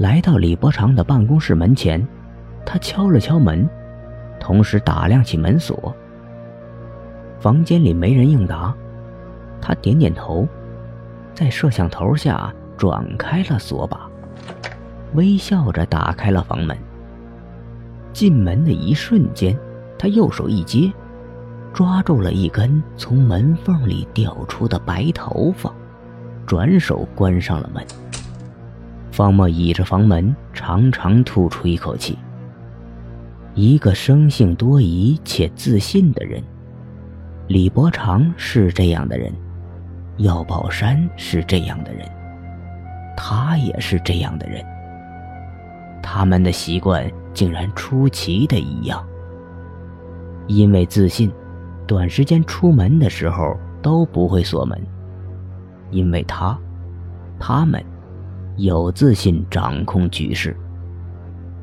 来到李伯常的办公室门前，他敲了敲门，同时打量起门锁。房间里没人应答，他点点头，在摄像头下转开了锁把，微笑着打开了房门。进门的一瞬间，他右手一接，抓住了一根从门缝里掉出的白头发，转手关上了门。方墨倚着房门，长长吐出一口气。一个生性多疑且自信的人，李伯常是这样的人，药宝山是这样的人，他也是这样的人。他们的习惯。竟然出奇的一样。因为自信，短时间出门的时候都不会锁门。因为他，他们，有自信掌控局势。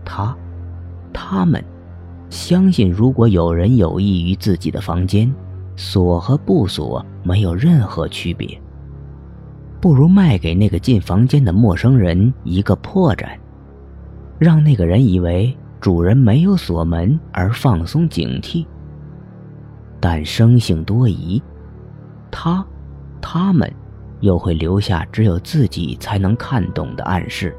他，他们，相信如果有人有意于自己的房间，锁和不锁没有任何区别。不如卖给那个进房间的陌生人一个破绽。让那个人以为主人没有锁门而放松警惕，但生性多疑，他、他们又会留下只有自己才能看懂的暗示。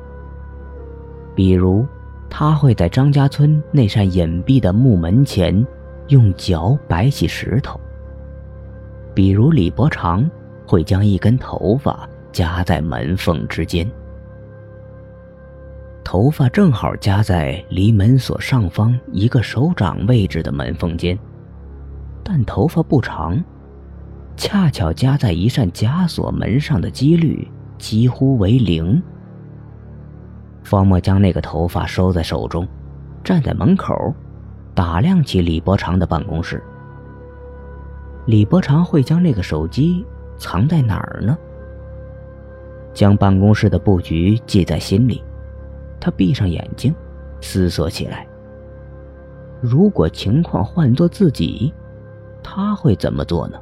比如，他会在张家村那扇隐蔽的木门前用脚摆起石头；比如，李伯常会将一根头发夹在门缝之间。头发正好夹在离门锁上方一个手掌位置的门缝间，但头发不长，恰巧夹在一扇枷锁门上的几率几乎为零。方墨将那个头发收在手中，站在门口，打量起李伯长的办公室。李伯长会将那个手机藏在哪儿呢？将办公室的布局记在心里。他闭上眼睛，思索起来。如果情况换做自己，他会怎么做呢？